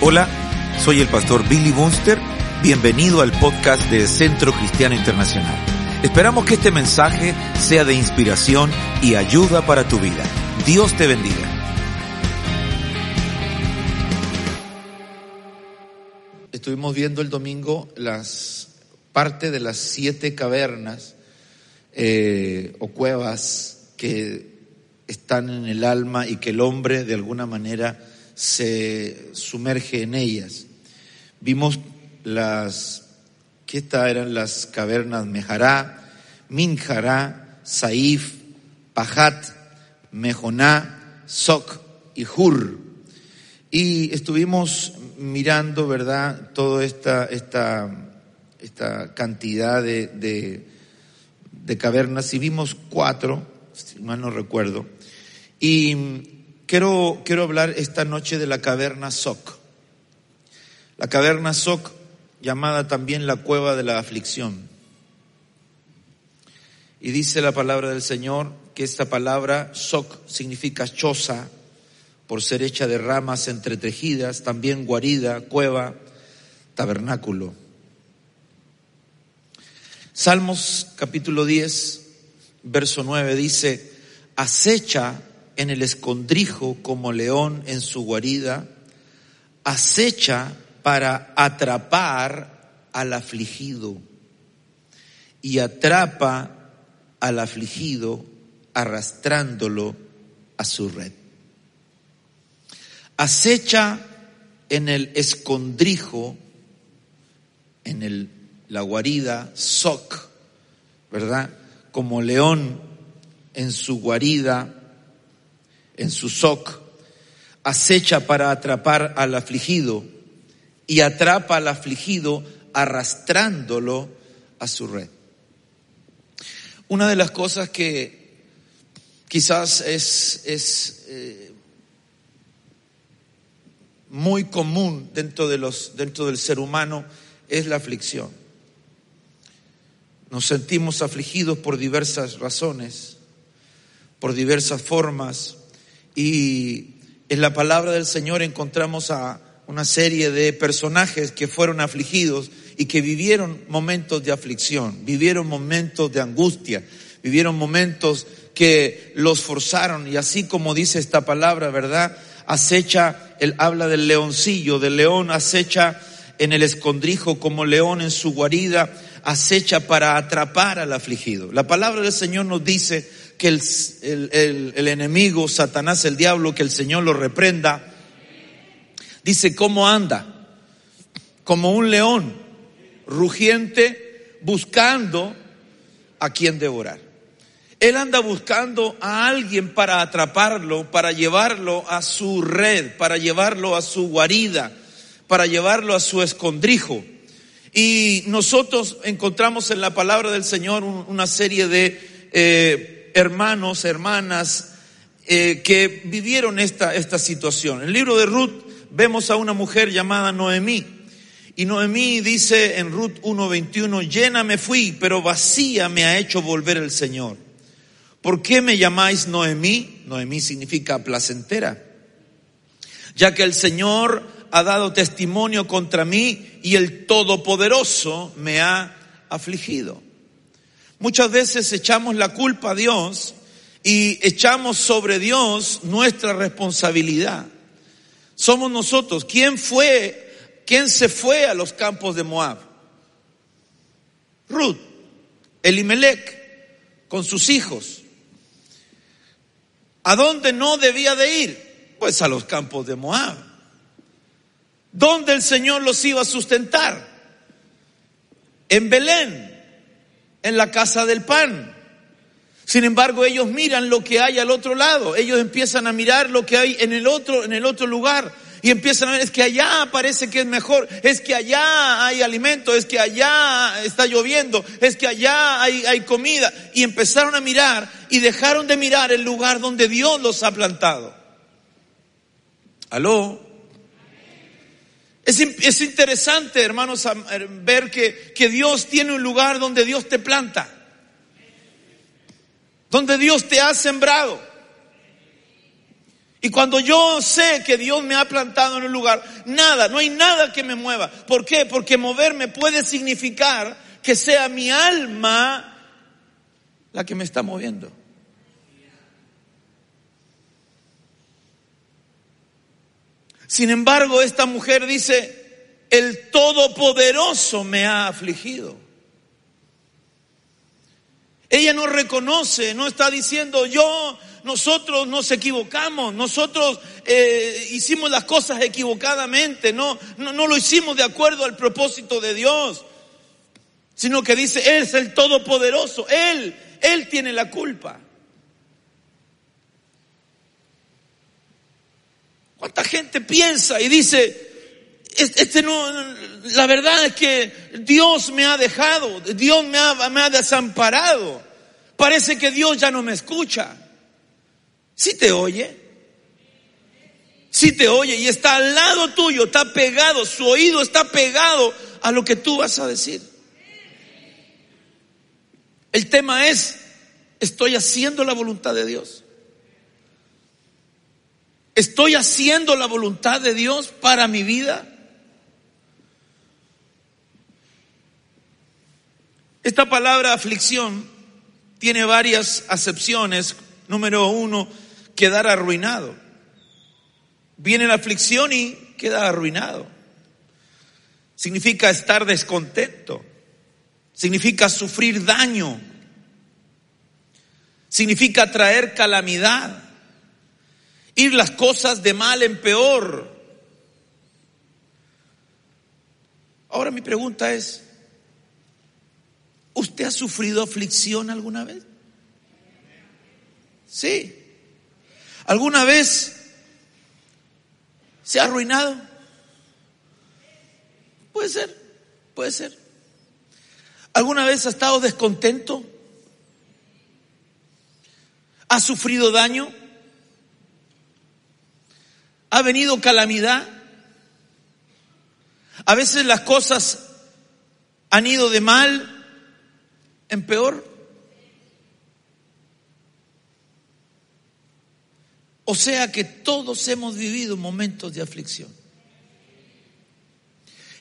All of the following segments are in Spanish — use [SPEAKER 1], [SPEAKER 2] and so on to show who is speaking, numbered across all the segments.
[SPEAKER 1] Hola, soy el pastor Billy Bunster. Bienvenido al podcast de Centro Cristiano Internacional. Esperamos que este mensaje sea de inspiración y ayuda para tu vida. Dios te bendiga.
[SPEAKER 2] Estuvimos viendo el domingo las parte de las siete cavernas eh, o cuevas que están en el alma y que el hombre de alguna manera se sumerge en ellas. Vimos las, que estas eran las cavernas Mejará, Minjará, Saif, Pajat, Mejoná, Soc y Hur. Y estuvimos mirando, ¿verdad?, toda esta, esta, esta cantidad de, de, de cavernas y vimos cuatro, si mal no recuerdo, y quiero, quiero hablar esta noche de la caverna Soc. La caverna Soc, llamada también la cueva de la aflicción. Y dice la palabra del Señor que esta palabra Soc significa choza, por ser hecha de ramas entretejidas, también guarida, cueva, tabernáculo. Salmos capítulo 10, verso 9 dice, acecha en el escondrijo como león en su guarida, acecha para atrapar al afligido y atrapa al afligido arrastrándolo a su red. Acecha en el escondrijo, en el, la guarida, soc, ¿verdad? Como león en su guarida, en su soc, acecha para atrapar al afligido y atrapa al afligido arrastrándolo a su red. Una de las cosas que quizás es, es eh, muy común dentro, de los, dentro del ser humano es la aflicción. Nos sentimos afligidos por diversas razones, por diversas formas, y en la palabra del Señor encontramos a una serie de personajes que fueron afligidos y que vivieron momentos de aflicción, vivieron momentos de angustia, vivieron momentos que los forzaron y así como dice esta palabra, ¿verdad? Acecha, él habla del leoncillo, del león acecha en el escondrijo como león en su guarida, acecha para atrapar al afligido. La palabra del Señor nos dice que el, el, enemigo, Satanás, el diablo, que el Señor lo reprenda, dice, ¿cómo anda? Como un león rugiente buscando a quien devorar. Él anda buscando a alguien para atraparlo, para llevarlo a su red, para llevarlo a su guarida, para llevarlo a su escondrijo. Y nosotros encontramos en la palabra del Señor una serie de eh, hermanos, hermanas eh, que vivieron esta, esta situación. En el libro de Ruth vemos a una mujer llamada Noemí. Y Noemí dice en Ruth 1.21, llena me fui, pero vacía me ha hecho volver el Señor. ¿Por qué me llamáis Noemí? Noemí significa placentera. Ya que el Señor ha dado testimonio contra mí y el Todopoderoso me ha afligido. Muchas veces echamos la culpa a Dios y echamos sobre Dios nuestra responsabilidad. Somos nosotros. ¿Quién fue, quién se fue a los campos de Moab? Ruth, Elimelech, con sus hijos. ¿A dónde no debía de ir? Pues a los campos de Moab. ¿Dónde el Señor los iba a sustentar? En Belén en la casa del pan. Sin embargo, ellos miran lo que hay al otro lado. Ellos empiezan a mirar lo que hay en el otro, en el otro lugar. Y empiezan a ver, es que allá parece que es mejor, es que allá hay alimento, es que allá está lloviendo, es que allá hay, hay comida. Y empezaron a mirar y dejaron de mirar el lugar donde Dios los ha plantado. ¿Aló? Es, es interesante, hermanos, ver que, que Dios tiene un lugar donde Dios te planta donde Dios te ha sembrado. Y cuando yo sé que Dios me ha plantado en un lugar, nada, no hay nada que me mueva. ¿Por qué? Porque moverme puede significar que sea mi alma la que me está moviendo. Sin embargo, esta mujer dice, el Todopoderoso me ha afligido. Ella no reconoce, no está diciendo yo, nosotros nos equivocamos, nosotros eh, hicimos las cosas equivocadamente, no, no, lo hicimos de acuerdo al propósito de Dios, sino que dice, Él es el Todopoderoso, Él, Él tiene la culpa. ¿Cuánta gente piensa y dice, este no, la verdad es que Dios me ha dejado, Dios me ha, me ha desamparado. Parece que Dios ya no me escucha. Si te oye, si te oye y está al lado tuyo, está pegado, su oído está pegado a lo que tú vas a decir. El tema es, ¿estoy haciendo la voluntad de Dios? ¿Estoy haciendo la voluntad de Dios para mi vida? Esta palabra aflicción tiene varias acepciones. Número uno, quedar arruinado. Viene la aflicción y queda arruinado. Significa estar descontento. Significa sufrir daño. Significa traer calamidad. Ir las cosas de mal en peor. Ahora mi pregunta es, ¿Usted ha sufrido aflicción alguna vez? Sí. ¿Alguna vez se ha arruinado? Puede ser, puede ser. ¿Alguna vez ha estado descontento? ¿Ha sufrido daño? ¿Ha venido calamidad? A veces las cosas han ido de mal en peor. O sea que todos hemos vivido momentos de aflicción.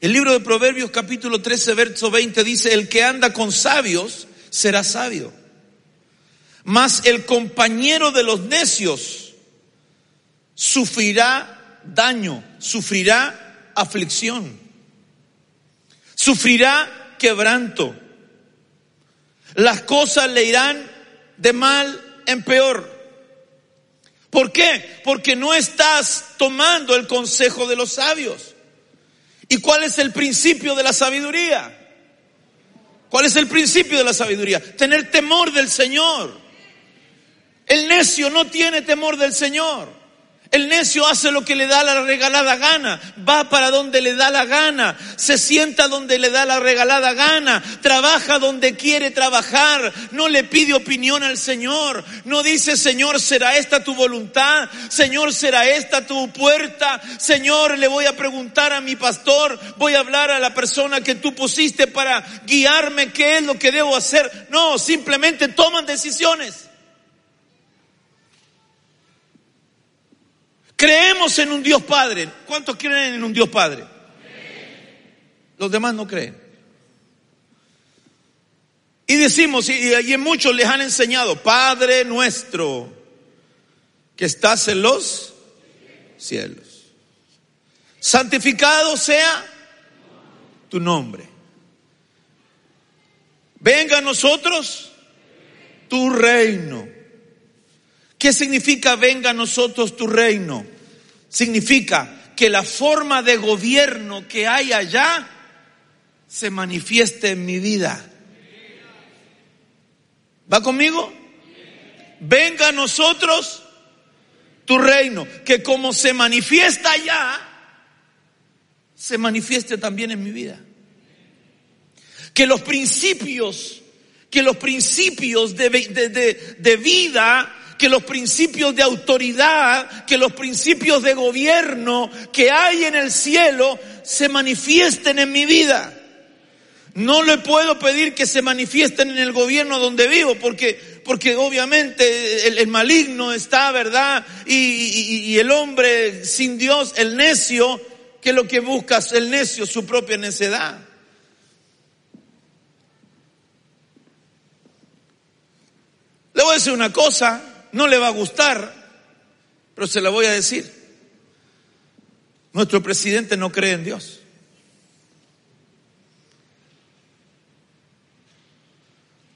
[SPEAKER 2] El libro de Proverbios capítulo 13, verso 20 dice, el que anda con sabios será sabio, mas el compañero de los necios sufrirá daño, sufrirá aflicción, sufrirá quebranto las cosas le irán de mal en peor. ¿Por qué? Porque no estás tomando el consejo de los sabios. ¿Y cuál es el principio de la sabiduría? ¿Cuál es el principio de la sabiduría? Tener temor del Señor. El necio no tiene temor del Señor. El necio hace lo que le da la regalada gana, va para donde le da la gana, se sienta donde le da la regalada gana, trabaja donde quiere trabajar, no le pide opinión al Señor, no dice Señor, ¿será esta tu voluntad? Señor, ¿será esta tu puerta? Señor, le voy a preguntar a mi pastor, voy a hablar a la persona que tú pusiste para guiarme qué es lo que debo hacer. No, simplemente toman decisiones. Creemos en un Dios Padre. ¿Cuántos creen en un Dios Padre? Los demás no creen. Y decimos, y, en muchos les han enseñado, Padre nuestro, que estás en los cielos. Santificado sea tu nombre. Venga a nosotros tu reino. ¿Qué significa venga a nosotros tu reino? Significa que la forma de gobierno que hay allá se manifieste en mi vida. ¿Va conmigo? venga a nosotros tu reino, que como se manifiesta allá, se manifieste también en mi vida. Que los principios, que los principios de, de, vida que los principios de autoridad, que los principios de gobierno que hay en el cielo se manifiesten en mi vida. No le puedo pedir que se manifiesten en el gobierno donde vivo, porque, porque obviamente el, maligno está, ¿verdad? Y, el hombre sin Dios, el necio, que lo que busca es el necio, su propia necedad. Le voy a decir una cosa, no le va a gustar, pero se la voy a decir. Nuestro presidente no cree en Dios.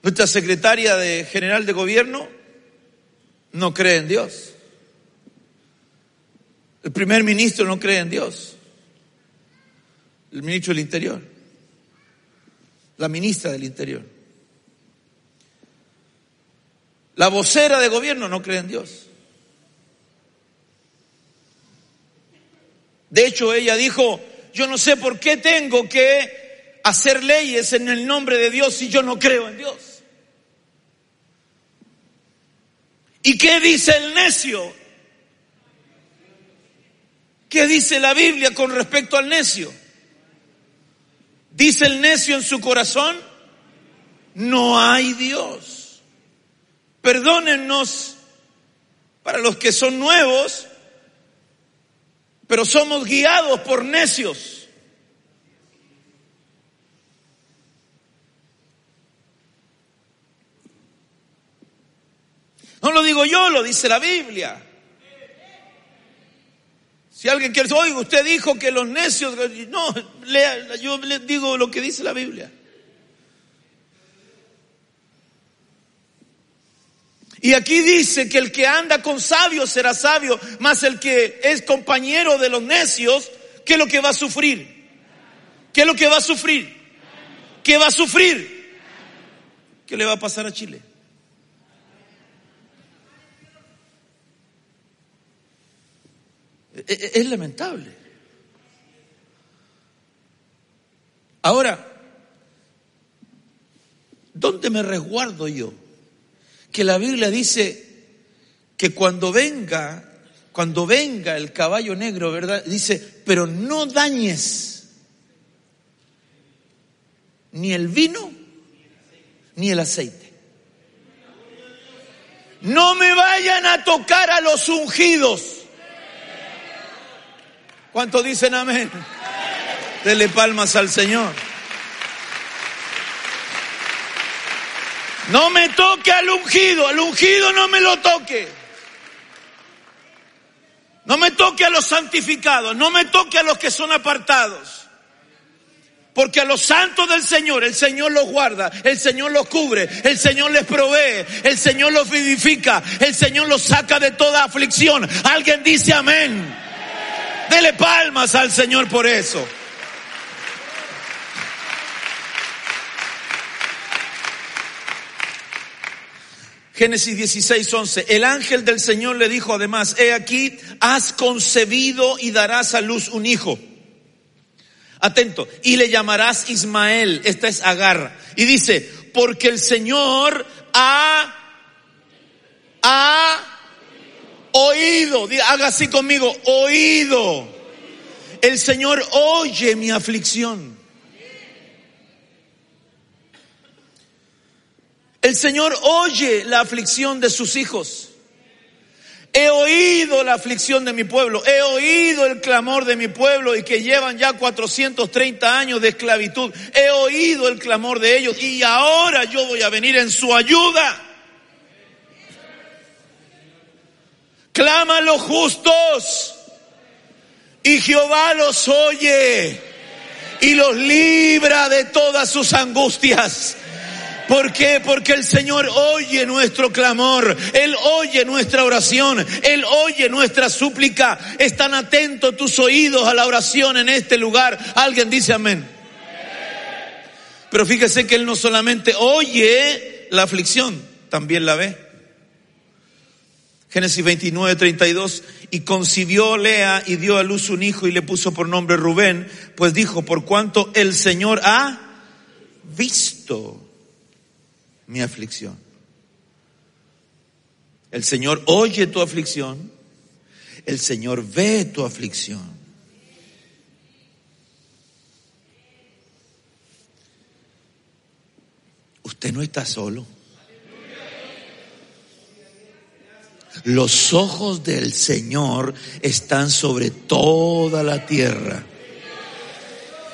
[SPEAKER 2] Nuestra secretaria de general de gobierno no cree en Dios. El primer ministro no cree en Dios. El ministro del Interior. La ministra del Interior. La vocera de gobierno no cree en Dios. De hecho, ella dijo, yo no sé por qué tengo que hacer leyes en el nombre de Dios si yo no creo en Dios. ¿Y qué dice el necio? ¿Qué dice la Biblia con respecto al necio? ¿Dice el necio en su corazón? No hay Dios. Perdónennos para los que son nuevos, pero somos guiados por necios. No lo digo yo, lo dice la Biblia. Si alguien quiere, oiga, usted dijo que los necios, no, lea, yo le digo lo que dice la Biblia. Y aquí dice que el que anda con sabios será sabio, más el que es compañero de los necios, ¿qué es lo que va a sufrir? ¿Qué es lo que va a sufrir? ¿Qué va a sufrir? ¿Qué le va a pasar a Chile? E, e, es lamentable. Ahora, ¿dónde me resguardo yo? Que la Biblia dice que cuando venga, cuando venga el caballo negro, ¿verdad? Dice, pero no dañes ni el vino ni el aceite. No me vayan a tocar a los ungidos. ¿Cuántos dicen amén? Dele palmas al Señor. No me toque al ungido, al ungido no me lo toque. No me toque a los santificados, no me toque a los que son apartados. Porque a los santos del Señor, el Señor los guarda, el Señor los cubre, el Señor les provee, el Señor los vivifica, el Señor los saca de toda aflicción. Alguien dice amén. Dele palmas al Señor por eso. Génesis 16, 11. El ángel del Señor le dijo además, he aquí, has concebido y darás a luz un hijo. Atento, y le llamarás Ismael, esta es Agar. Y dice, porque el Señor ha, ha oído, haga así conmigo, oído. El Señor oye mi aflicción. El Señor oye la aflicción de sus hijos. He oído la aflicción de mi pueblo, he oído el clamor de mi pueblo y que llevan ya 430 años de esclavitud. He oído el clamor de ellos y ahora yo voy a venir en su ayuda. Clama a los justos y Jehová los oye y los libra de todas sus angustias. ¿Por qué? Porque el Señor oye nuestro clamor, Él oye nuestra oración, Él oye nuestra súplica. Están atentos tus oídos a la oración en este lugar. Alguien dice amén. Pero fíjese que Él no solamente oye la aflicción, también la ve. Génesis 29, 32, y concibió Lea y dio a luz un hijo y le puso por nombre Rubén, pues dijo, por cuanto el Señor ha visto mi aflicción. El Señor oye tu aflicción, el Señor ve tu aflicción. Usted no está solo. Los ojos del Señor están sobre toda la tierra.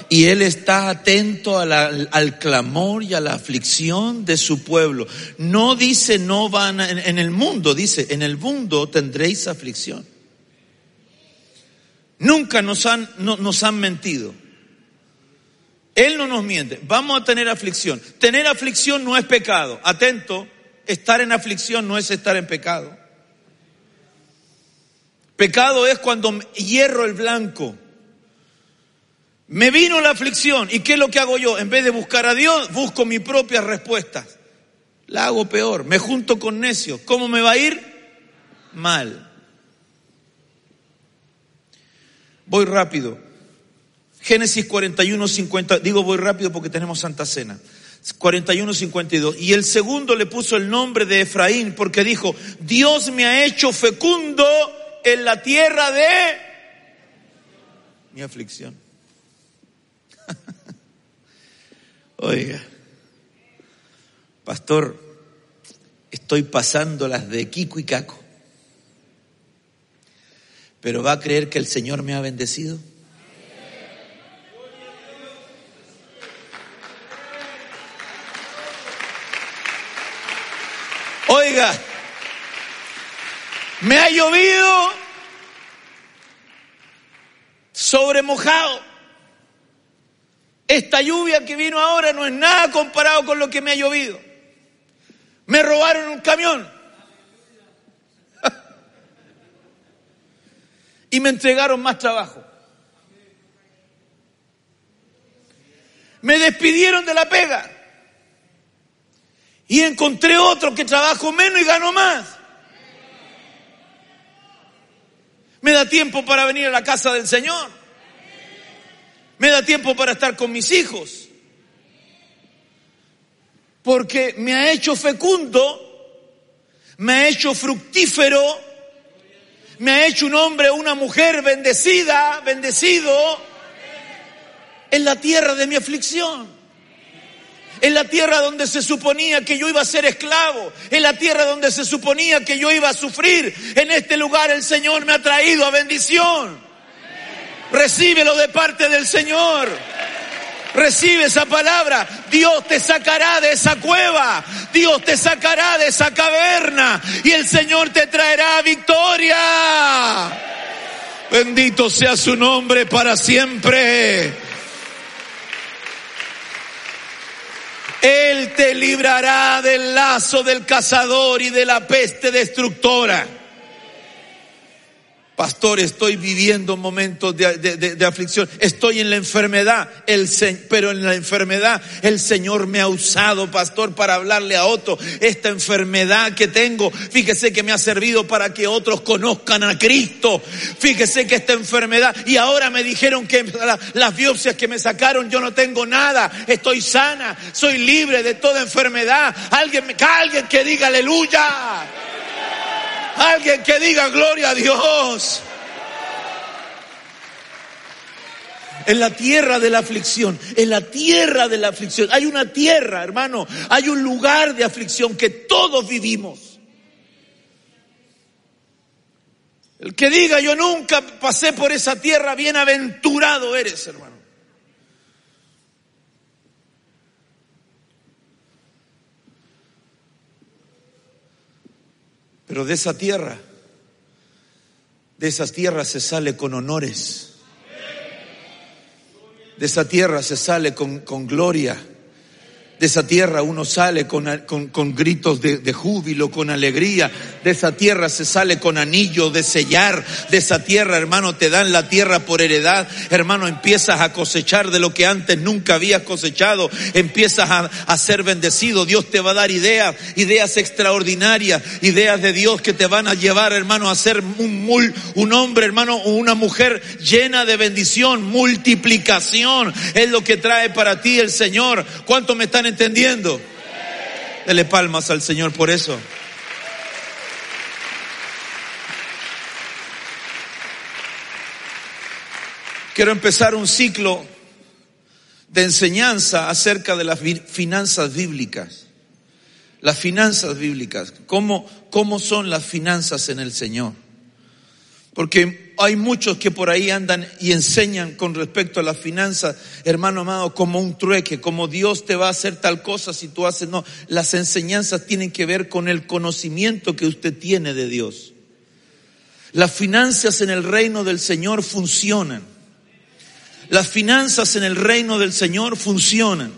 [SPEAKER 2] Y Él está atento al clamor y a la aflicción de su pueblo. No dice no van en, el mundo, dice en el mundo tendréis aflicción. Nunca nos han, nos han mentido. Él no nos miente. Vamos a tener aflicción. Tener aflicción no es pecado. Atento, estar en aflicción no es estar en pecado. Pecado es cuando hierro el blanco. Me vino la aflicción. ¿Y qué es lo que hago yo? En vez de buscar a Dios, busco mis propias respuestas. La hago peor. Me junto con necios. ¿Cómo me va a ir? Mal. Voy rápido. Génesis 41, 50. Digo voy rápido porque tenemos Santa Cena. 41, 52. Y el segundo le puso el nombre de Efraín porque dijo, Dios me ha hecho fecundo en la tierra de mi aflicción. Oiga, pastor, estoy pasando las de Kiko y Caco. Pero va a creer que el Señor me ha bendecido. Oiga, me ha llovido sobre mojado. Esta lluvia que vino ahora no es nada comparado con lo que me ha llovido. Me robaron un camión. y me entregaron más trabajo. Me despidieron de la pega. Y encontré otro que trabajo menos y gano más. Me da tiempo para venir a la casa del Señor. Me da tiempo para estar con mis hijos. Porque me ha hecho fecundo, me ha hecho fructífero, me ha hecho un hombre, una mujer bendecida, bendecido en la tierra de mi aflicción en la tierra donde se suponía que yo iba a ser esclavo, en la tierra donde se suponía que yo iba a sufrir. En este lugar el Señor me ha traído a bendición. Recíbelo de parte del Señor. Recibe esa palabra. Dios te sacará de esa cueva. Dios te sacará de esa caverna. Y el Señor te traerá victoria. Bendito sea su nombre para siempre. Él te librará del lazo del cazador y de la peste destructora. Pastor, estoy viviendo momentos de, aflicción, estoy en la enfermedad, el, pero en la enfermedad el Señor me ha usado, pastor, para hablarle a otro. Esta enfermedad que tengo, fíjese que me ha servido para que otros conozcan a Cristo. Fíjese que esta enfermedad, y ahora me dijeron que las biopsias que me sacaron yo no tengo nada, estoy sana, soy libre de toda enfermedad. Alguien, alguien que diga aleluya. Alguien que diga gloria a Dios. En la tierra de la aflicción, en la tierra de la aflicción. Hay una tierra, hermano, hay un lugar de aflicción que todos vivimos. El que diga yo nunca pasé por esa tierra, bienaventurado eres, hermano. Pero de esa tierra, de esas tierras se sale con honores. De esa tierra se sale con, con gloria. De esa tierra uno sale con, con, con gritos de, de, júbilo, con alegría. De esa tierra se sale con anillo de sellar. De esa tierra, hermano, te dan la tierra por heredad. Hermano, empiezas a cosechar de lo que antes nunca habías cosechado. Empiezas a, ser bendecido. Dios te va a dar ideas, ideas extraordinarias, ideas de Dios que te van a llevar, hermano, a ser un, un hombre, hermano, o una mujer llena de bendición, multiplicación. Es lo que trae para ti el Señor. ¿Cuánto me están entendiendo? Dele palmas al Señor por eso. Quiero empezar un ciclo de enseñanza acerca de las finanzas bíblicas. Las finanzas bíblicas. ¿Cómo, cómo son las finanzas en el Señor? Porque hay muchos que por ahí andan y enseñan con respecto a las finanzas, hermano amado, como un trueque, como Dios te va a hacer tal cosa si tú haces. No, las enseñanzas tienen que ver con el conocimiento que usted tiene de Dios. Las finanzas en el reino del Señor funcionan. Las finanzas en el reino del Señor funcionan.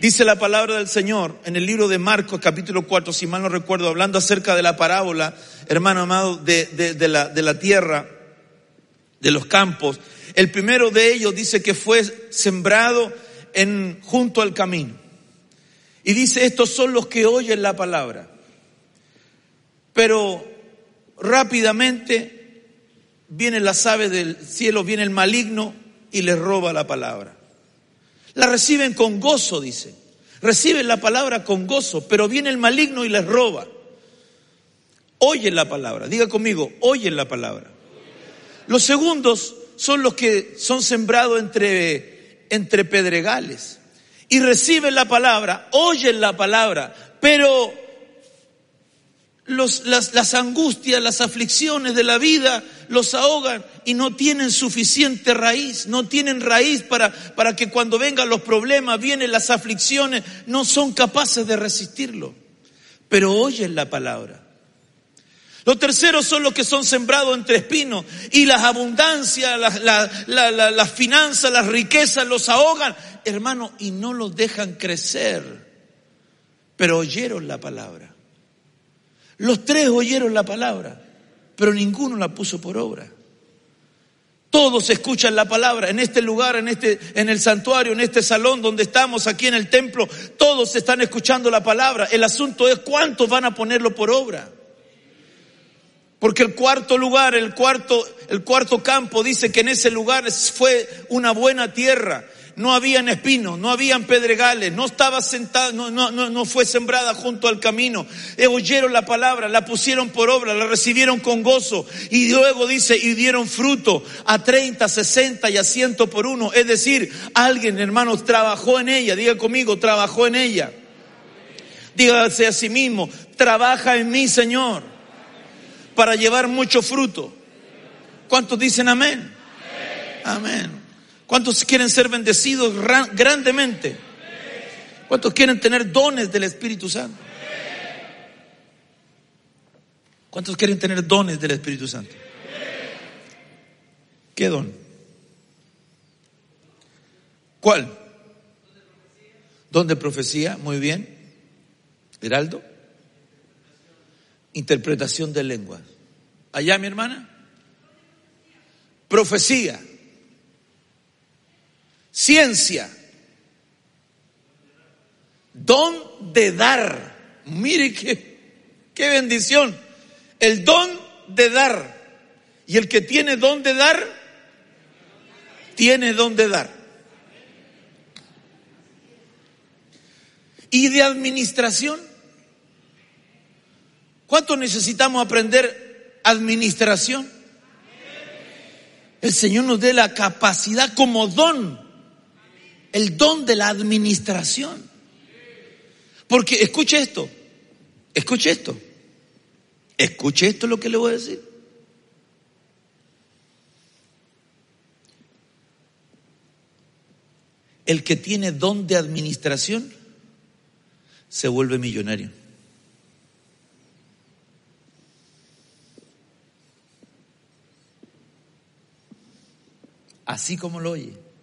[SPEAKER 2] Dice la palabra del Señor en el libro de Marcos capítulo 4, si mal no recuerdo, hablando acerca de la parábola, hermano amado, de, la, de la tierra, de los campos. El primero de ellos dice que fue sembrado en, junto al camino. Y dice, estos son los que oyen la palabra. Pero rápidamente vienen las aves del cielo, viene el maligno y les roba la palabra. La reciben con gozo, dice. Reciben la palabra con gozo, pero viene el maligno y les roba. Oyen la palabra, diga conmigo, oyen la palabra. Los segundos son los que son sembrados entre, entre pedregales y reciben la palabra, oyen la palabra, pero las, las angustias, las aflicciones de la vida los ahogan y no tienen suficiente raíz, no tienen raíz para, para que cuando vengan los problemas, vienen las aflicciones, no son capaces de resistirlo. Pero oyen la palabra. Los terceros son los que son sembrados entre espinos y las abundancias, las, las finanzas, las riquezas los ahogan, hermano, y no los dejan crecer. Pero oyeron la palabra. Los tres oyeron la palabra, pero ninguno la puso por obra. Todos escuchan la palabra en este lugar, en este, en el santuario, en este salón donde estamos, aquí en el templo. Todos están escuchando la palabra. El asunto es cuántos van a ponerlo por obra. Porque el cuarto lugar, el cuarto, el cuarto campo dice que en ese lugar fue una buena tierra no habían espinos, no habían pedregales, no estaba sentada, no, no, no, fue sembrada junto al camino. Eh, oyeron la palabra, la pusieron por obra, la recibieron con gozo y luego dice, y dieron fruto a 30, 60 y a 100 por uno. Es decir, alguien, hermanos, trabajó en ella, diga conmigo, trabajó en ella. Dígase a sí mismo, trabaja en mí, Señor, para llevar mucho fruto. ¿Cuántos dicen amén? Amén. ¿Cuántos quieren ser bendecidos grandemente? ¿Cuántos quieren tener dones del Espíritu Santo? ¿Cuántos quieren tener dones del Espíritu Santo? ¿Qué don? ¿Cuál? Don de profecía, muy bien. Heraldo. Interpretación de lenguas. Allá, mi hermana. Profecía ciencia, don de dar. Mire qué, bendición. El don de dar. Y el que tiene don de dar, tiene don de dar. Y de administración. ¿Cuánto necesitamos aprender administración? El Señor nos dé la capacidad como don el don de la administración. Porque escuche esto, escuche esto, escuche esto lo que le voy a decir. El que tiene don de administración se vuelve millonario. Así como lo oye.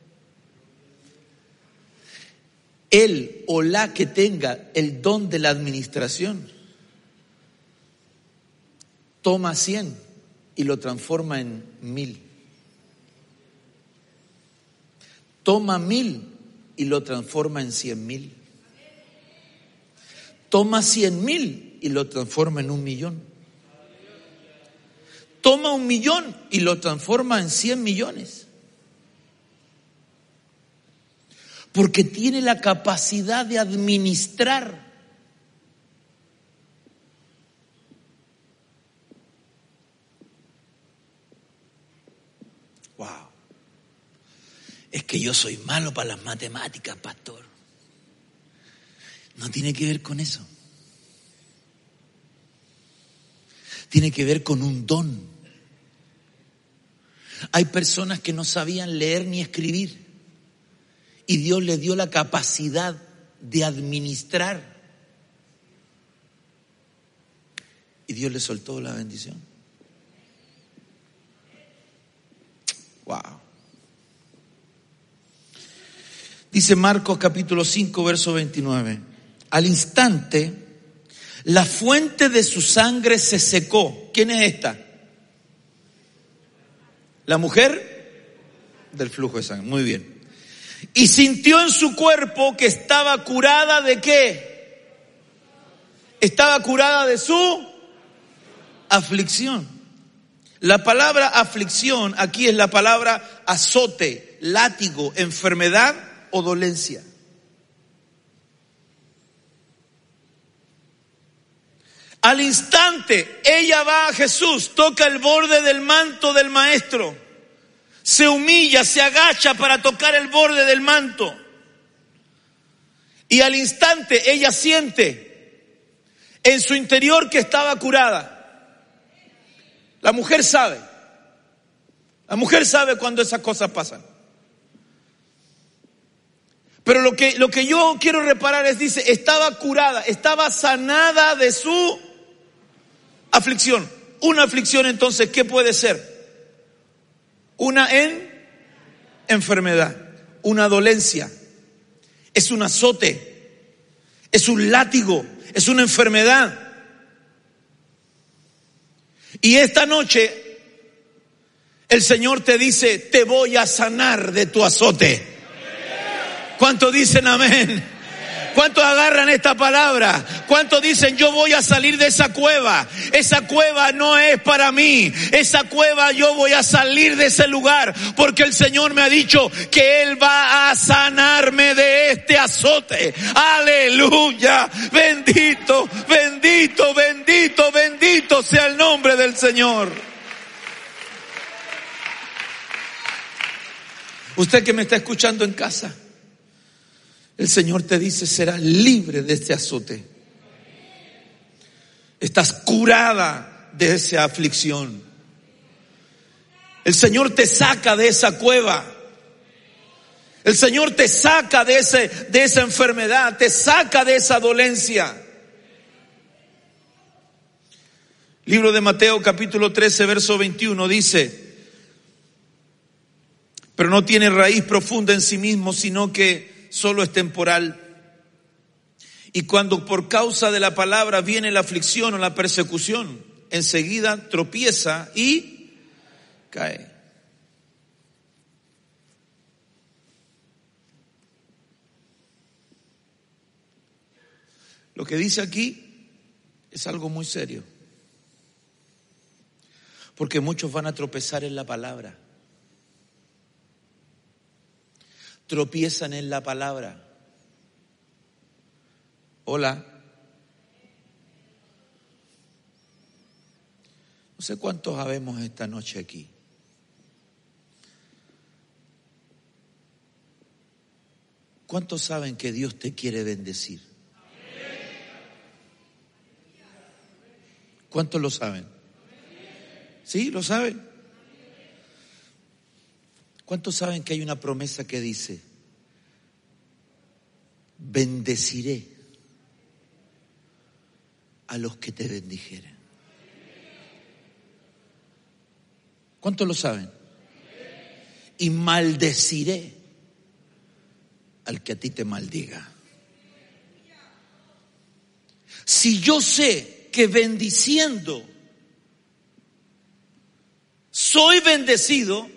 [SPEAKER 2] Él o la que tenga el don de la administración toma cien y lo transforma en mil. Toma mil y lo transforma en cien mil. Toma cien mil y lo transforma en un millón. Toma un millón y lo transforma en cien millones. Porque tiene la capacidad de administrar. Wow. Es que yo soy malo para las matemáticas, pastor. No tiene que ver con eso. Tiene que ver con un don. Hay personas que no sabían leer ni escribir y Dios les dio la capacidad de administrar. Y Dios les soltó la bendición. Wow. Dice Marcos capítulo 5, verso 29. Al instante, la fuente de su sangre se secó. ¿Quién es esta? La mujer del flujo de sangre. Muy bien. Y sintió en su cuerpo que estaba curada de qué? Estaba curada de su aflicción. La palabra aflicción aquí es la palabra azote, látigo, enfermedad o dolencia. Al instante, ella va a Jesús, toca el borde del manto del maestro, se humilla, se agacha para tocar el borde del manto. Y al instante ella siente en su interior que estaba curada. La mujer sabe. La mujer sabe cuando esas cosas pasan. Pero lo que, lo que yo quiero reparar es, dice, estaba curada, estaba sanada de su aflicción. Una aflicción entonces, ¿qué puede ser? Una en enfermedad, una dolencia, es un azote, es un látigo, es una enfermedad. Y esta noche el Señor te dice, te voy a sanar de tu azote. ¿Cuántos dicen amén? ¿Cuántos agarran esta palabra? ¿Cuántos dicen yo voy a salir de esa cueva? Esa cueva no es para mí. Esa cueva yo voy a salir de ese lugar porque el Señor me ha dicho que Él va a sanarme de este azote. Aleluya. Bendito, bendito, bendito, bendito sea el nombre del Señor. Usted que me está escuchando en casa. El Señor te dice, serás libre de este azote. Estás curada de esa aflicción. El Señor te saca de esa cueva. El Señor te saca de, ese, de esa enfermedad, te saca de esa dolencia. Libro de Mateo capítulo 13, verso 21 dice, pero no tiene raíz profunda en sí mismo, sino que solo es temporal. Y cuando por causa de la palabra viene la aflicción o la persecución, enseguida tropieza y cae. Lo que dice aquí es algo muy serio. Porque muchos van a tropezar en la palabra. Tropiezan en la palabra. Hola. No sé cuántos habemos esta noche aquí. ¿Cuántos saben que Dios te quiere bendecir? ¿Cuántos lo saben? ¿Sí? ¿Lo saben? ¿Cuántos saben que hay una promesa que dice, bendeciré a los que te bendijeren? ¿Cuántos lo saben? Y maldeciré al que a ti te maldiga. Si yo sé que bendiciendo soy bendecido,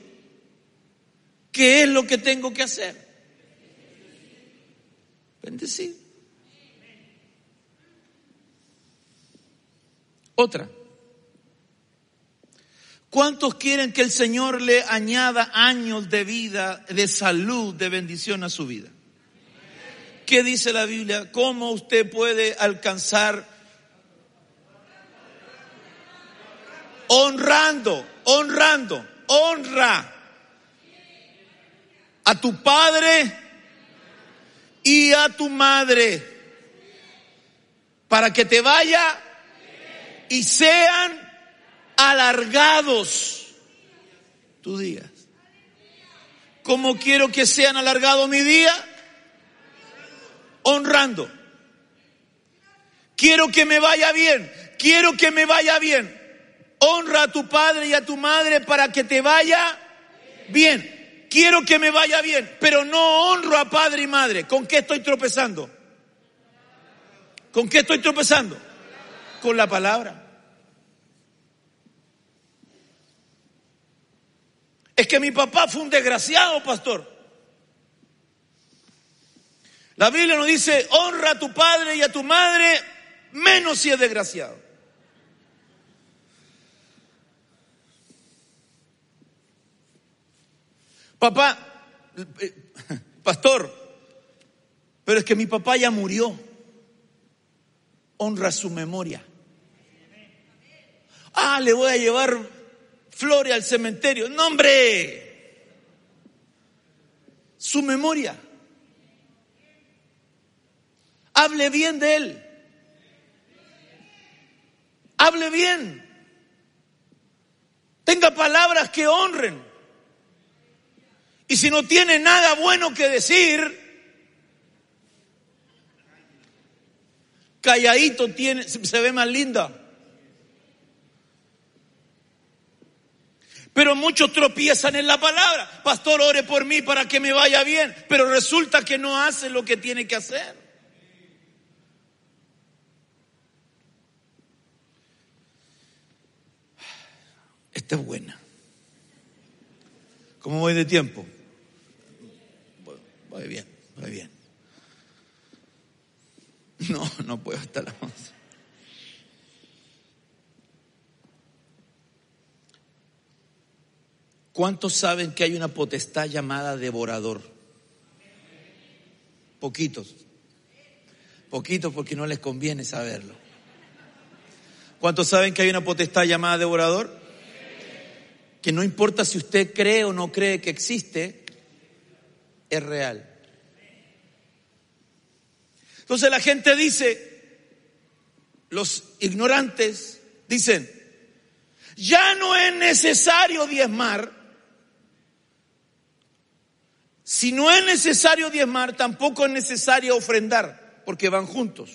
[SPEAKER 2] ¿qué es lo que tengo que hacer? Bendecido. Otra. ¿Cuántos quieren que el Señor le añada años de vida, de salud, de bendición a su vida? ¿Qué dice la Biblia? ¿Cómo usted puede alcanzar honrando, honrando, honra a tu padre y a tu madre para que te vaya y sean alargados tus días. ¿Cómo quiero que sean alargados mi día? Honrando. Quiero que me vaya bien. Quiero que me vaya bien. Honra a tu padre y a tu madre para que te vaya bien. Quiero que me vaya bien, pero no honro a padre y madre. ¿Con qué estoy tropezando? ¿Con qué estoy tropezando? Con la palabra. Es que mi papá fue un desgraciado, pastor. La Biblia nos dice, honra a tu padre y a tu madre, menos si es desgraciado. Papá, eh, pastor, pero es que mi papá ya murió. Honra su memoria. Ah, le voy a llevar flores al cementerio. No, hombre. Su memoria. Hable bien de él. Hable bien. Tenga palabras que honren. Y si no tiene nada bueno que decir, calladito tiene, se ve más linda. Pero muchos tropiezan en la palabra. Pastor, ore por mí para que me vaya bien. Pero resulta que no hace lo que tiene que hacer. Esta es buena. ¿Cómo voy de tiempo? Voy bien, voy bien. No, no puedo hasta la once. ¿Cuántos saben que hay una potestad llamada devorador? Poquitos. Poquitos porque no les conviene saberlo. ¿Cuántos saben que hay una potestad llamada devorador? Que no importa si usted cree o no cree que existe, es real. Entonces la gente dice, los ignorantes dicen, ya no es necesario diezmar si no es necesario diezmar, tampoco es necesario ofrendar, porque van juntos.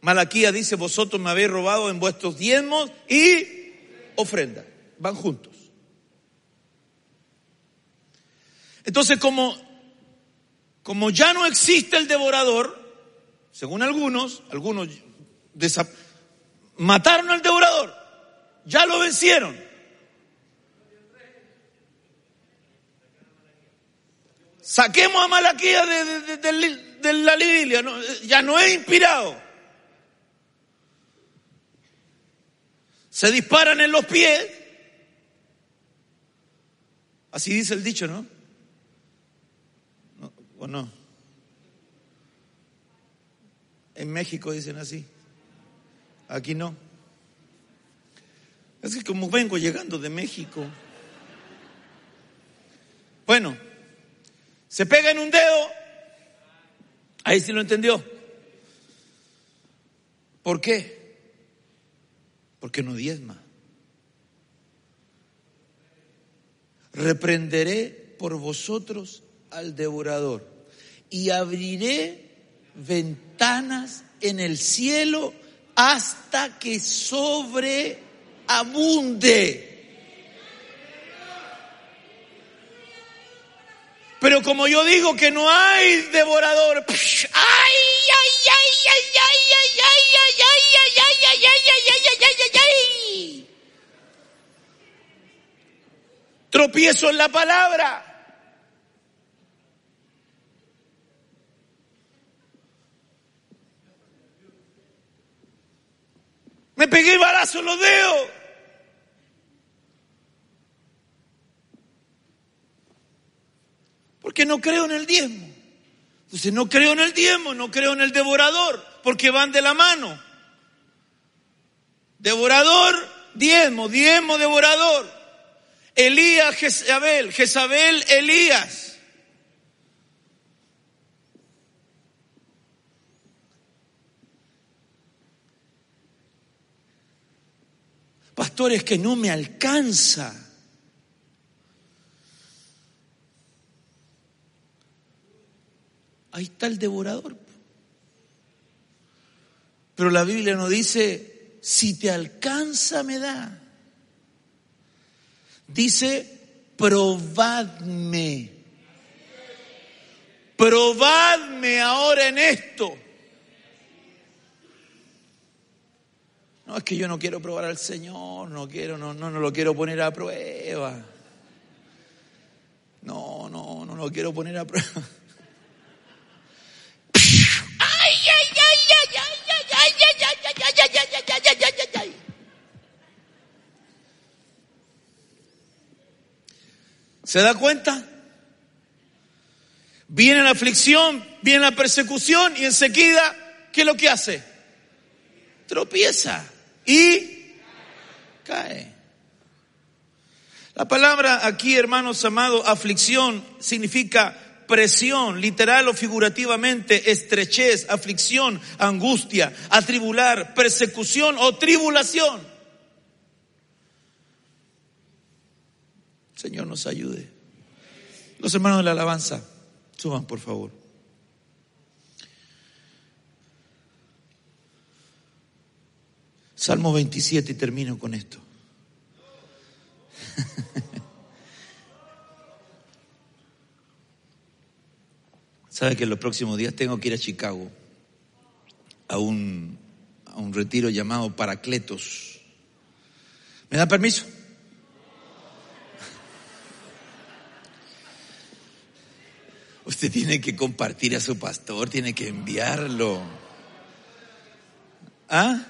[SPEAKER 2] Malaquía dice, vosotros me habéis robado en vuestros diezmos y ofrenda. Van juntos. Entonces, como, como ya no existe el devorador, según algunos, algunos mataron al devorador, ya lo vencieron. Saquemos a Malaquía de, la Biblia, ya no es inspirado. Se disparan en los pies. Así dice el dicho, ¿no? ¿O no? En México dicen así. Aquí no. Es que como vengo llegando de México. Bueno, se pega en un dedo, ahí sí lo entendió. ¿Por qué? Porque no diezma. Reprenderé por vosotros al devorador y abriré ventanas en el cielo hasta que sobreabunde Pero como yo digo que no hay devorador, ay, ay, ay, ay, ay, ay, ay, ay, ay, ay, ay, ay, ay, ay, Tropiezo en la palabra. Me pegué balazo en los dedos. Porque no creo en el diezmo. Entonces no creo en el diezmo, no creo en el devorador, porque van de la mano. Devorador, diezmo, diezmo, devorador. Elías, Jezabel, Jezabel, Elías. Pastores que no me alcanza. Ahí está el devorador. Pero la Biblia nos dice, si te alcanza, me da. Dice, probadme. Probadme ahora en esto. No, es que yo no quiero probar al Señor, no quiero, no, no, no lo quiero poner a prueba. No, no, no lo quiero poner a prueba. ¿Se da cuenta? Viene la aflicción, viene la persecución y enseguida, ¿qué es lo que hace? Tropieza y cae. La palabra aquí, hermanos amados, aflicción significa presión, literal o figurativamente, estrechez, aflicción, angustia, atribular, persecución o tribulación. Señor nos ayude. Los hermanos de la alabanza, suban por favor. Salmo 27 y termino con esto. Sabe que en los próximos días tengo que ir a Chicago a un, a un retiro llamado Paracletos. ¿Me da permiso? Usted tiene que compartir a su pastor, tiene que enviarlo. ¿Ah?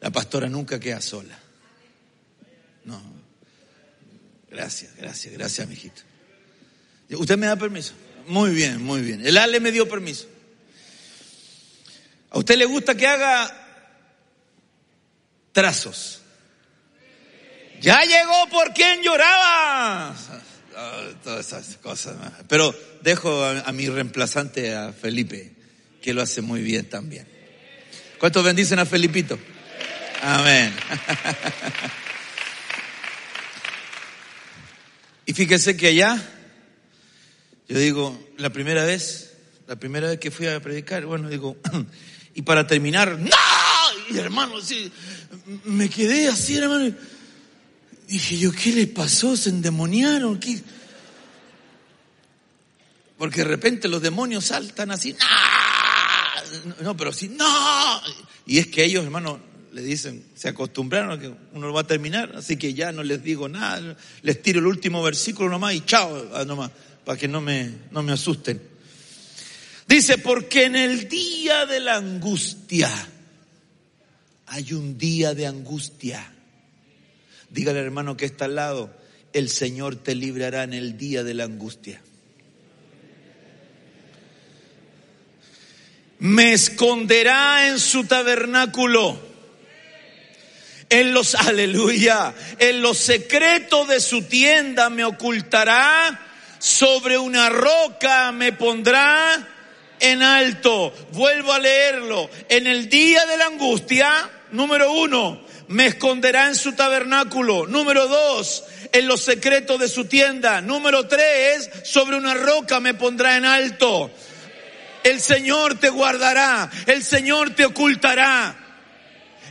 [SPEAKER 2] La pastora nunca queda sola. No. Gracias, gracias, gracias, mijito. ¿Usted me da permiso? Muy bien, muy bien. El Ale me dio permiso. ¿A usted le gusta que haga trazos? Ya llegó por quien lloraba. Ah, todas esas cosas. Pero dejo a, mi reemplazante, a Felipe, que lo hace muy bien también. ¿Cuántos bendicen a Felipito? Amén. Y fíjese que allá, yo digo, la primera vez, la primera vez que fui a predicar, bueno, digo, y para terminar, ¡no! Y hermano, sí, me quedé así, hermano. Dije yo, ¿qué le pasó? ¿Se endemoniaron? ¿Qué? Porque de repente los demonios saltan así, ¡No! no, pero sí, ¡no! Y es que ellos, hermano, le dicen, se acostumbraron a que uno lo va a terminar, así que ya no les digo nada, les tiro el último versículo nomás y chao, ah, nomás, para que no me, no me asusten. Dice, porque en el día de la angustia hay un día de angustia. Dígale hermano que está al lado, el Señor te librará en el día de la angustia. Me esconderá en su tabernáculo. En los, aleluya, en los secretos de su tienda me ocultará, sobre una roca me pondrá en alto. Vuelvo a leerlo. En el día de la angustia, número uno, me esconderá en su tabernáculo. Número dos, en los secretos de su tienda. Número tres, sobre una roca me pondrá en alto. El Señor te guardará, el Señor te ocultará.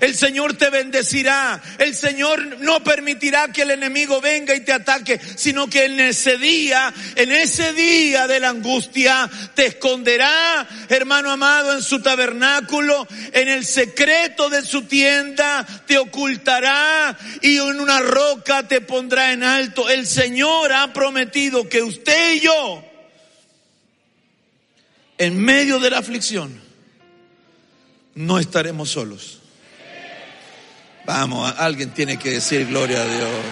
[SPEAKER 2] El Señor te bendecirá. El Señor no permitirá que el enemigo venga y te ataque, sino que en ese día, en ese día de la angustia, te esconderá, hermano amado, en su tabernáculo, en el secreto de su tienda, te ocultará y en una roca te pondrá en alto. El Señor ha prometido que usted y yo, en medio de la aflicción, no estaremos solos. Vamos, alguien tiene que decir gloria a Dios.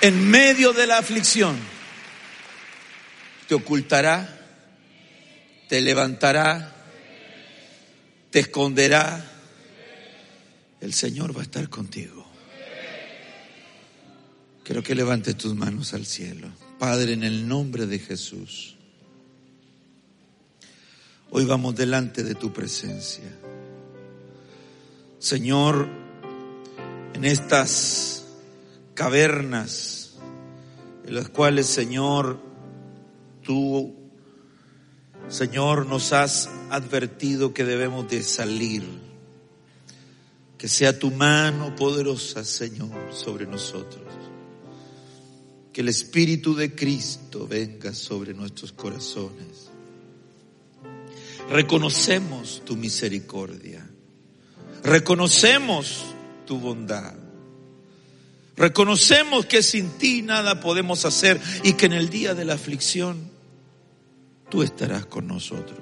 [SPEAKER 2] En medio de la aflicción, te ocultará, te levantará, te esconderá. El Señor va a estar contigo. Quiero que levantes tus manos al cielo. Padre, en el nombre de Jesús. Hoy vamos delante de tu presencia. Señor, en estas cavernas en las cuales, Señor, tú, Señor, nos has advertido que debemos de salir. Que sea tu mano poderosa, Señor, sobre nosotros. Que el Espíritu de Cristo venga sobre nuestros corazones reconocemos tu misericordia, reconocemos tu bondad, reconocemos que sin ti nada podemos hacer y que en el día de la aflicción tú estarás con nosotros.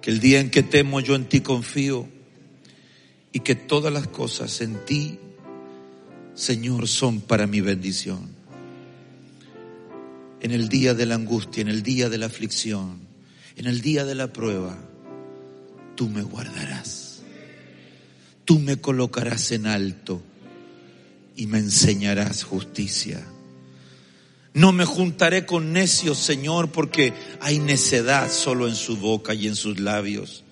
[SPEAKER 2] Que el día en que temo yo en ti confío y que todas las cosas en ti, Señor, son para mi bendición. En el día de la angustia, en el día de la aflicción, en el día de la prueba, tú me guardarás. Tú me colocarás en alto y me enseñarás justicia. No me juntaré con necios, Señor, porque hay necedad solo en su boca y en sus labios,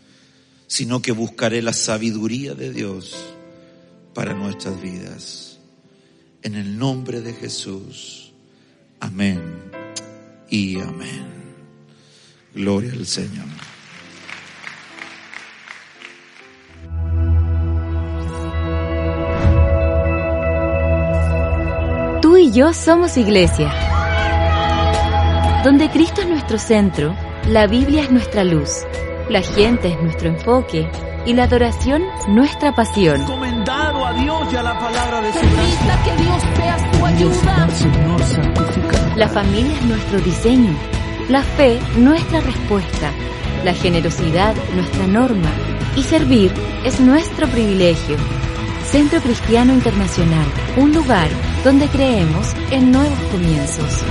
[SPEAKER 2] sino que buscaré la sabiduría de Dios para nuestras vidas. En el nombre de Jesús. Amén y amén. Gloria al Señor.
[SPEAKER 3] Tú y yo somos iglesia. Donde Cristo es nuestro centro, la Biblia es nuestra luz, la gente es nuestro enfoque y la adoración nuestra pasión.
[SPEAKER 4] Encomendado a Dios y a la palabra de su
[SPEAKER 5] Permita que Dios sea tu ayuda.
[SPEAKER 4] Señor, santifica.
[SPEAKER 3] La familia es nuestro diseño, la fe nuestra respuesta, la generosidad nuestra norma y servir es nuestro privilegio. Centro Cristiano Internacional, un lugar donde creemos en nuevos comienzos.